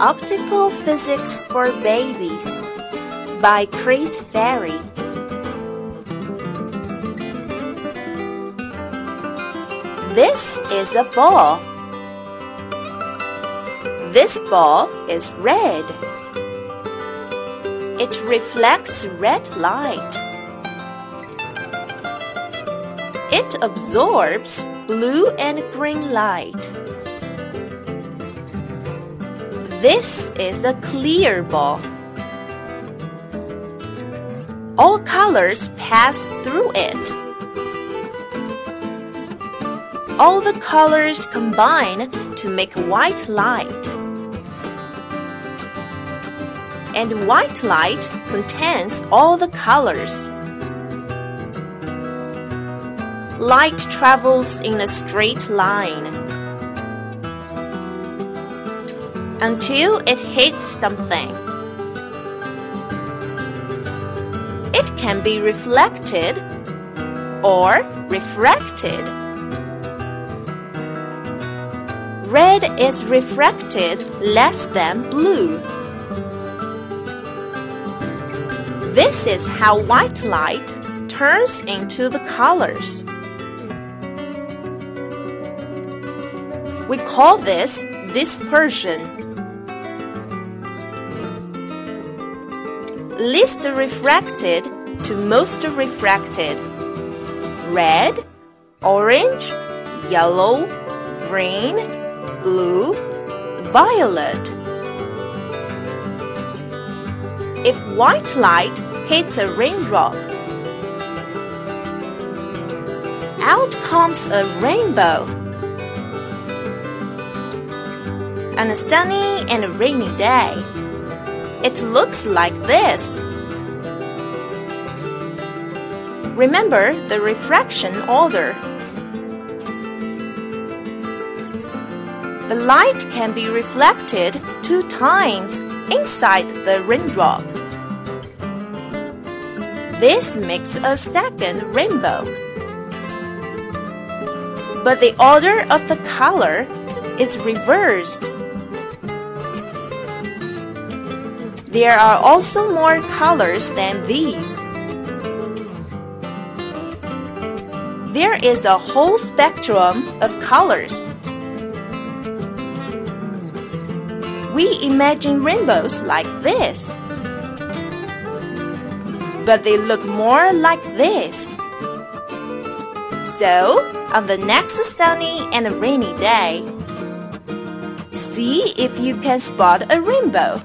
Optical Physics for Babies by Chris Ferrie. This is a ball. This ball is red. It reflects red light. It absorbs blue and green light. This is a clear ball. All colors pass through it. All the colors combine to make white light. And white light contains all the colors. Light travels in a straight line until it hits something. It can be reflected or refracted. Red is refracted less than blue. This is how white light turns into the colors. We call this dispersion. Least refracted to most refracted. Red, orange, yellow, green, blue, violet. If white light hits a raindrop, out comes a rainbow. On a sunny and rainy day, it looks like this. Remember the refraction order. The light can be reflected two times inside the raindrop. This makes a second rainbow. But the order of the color is reversed. There are also more colors than these. There is a whole spectrum of colors. We imagine rainbows like this. But they look more like this. So, on the next sunny and rainy day, see if you can spot a rainbow.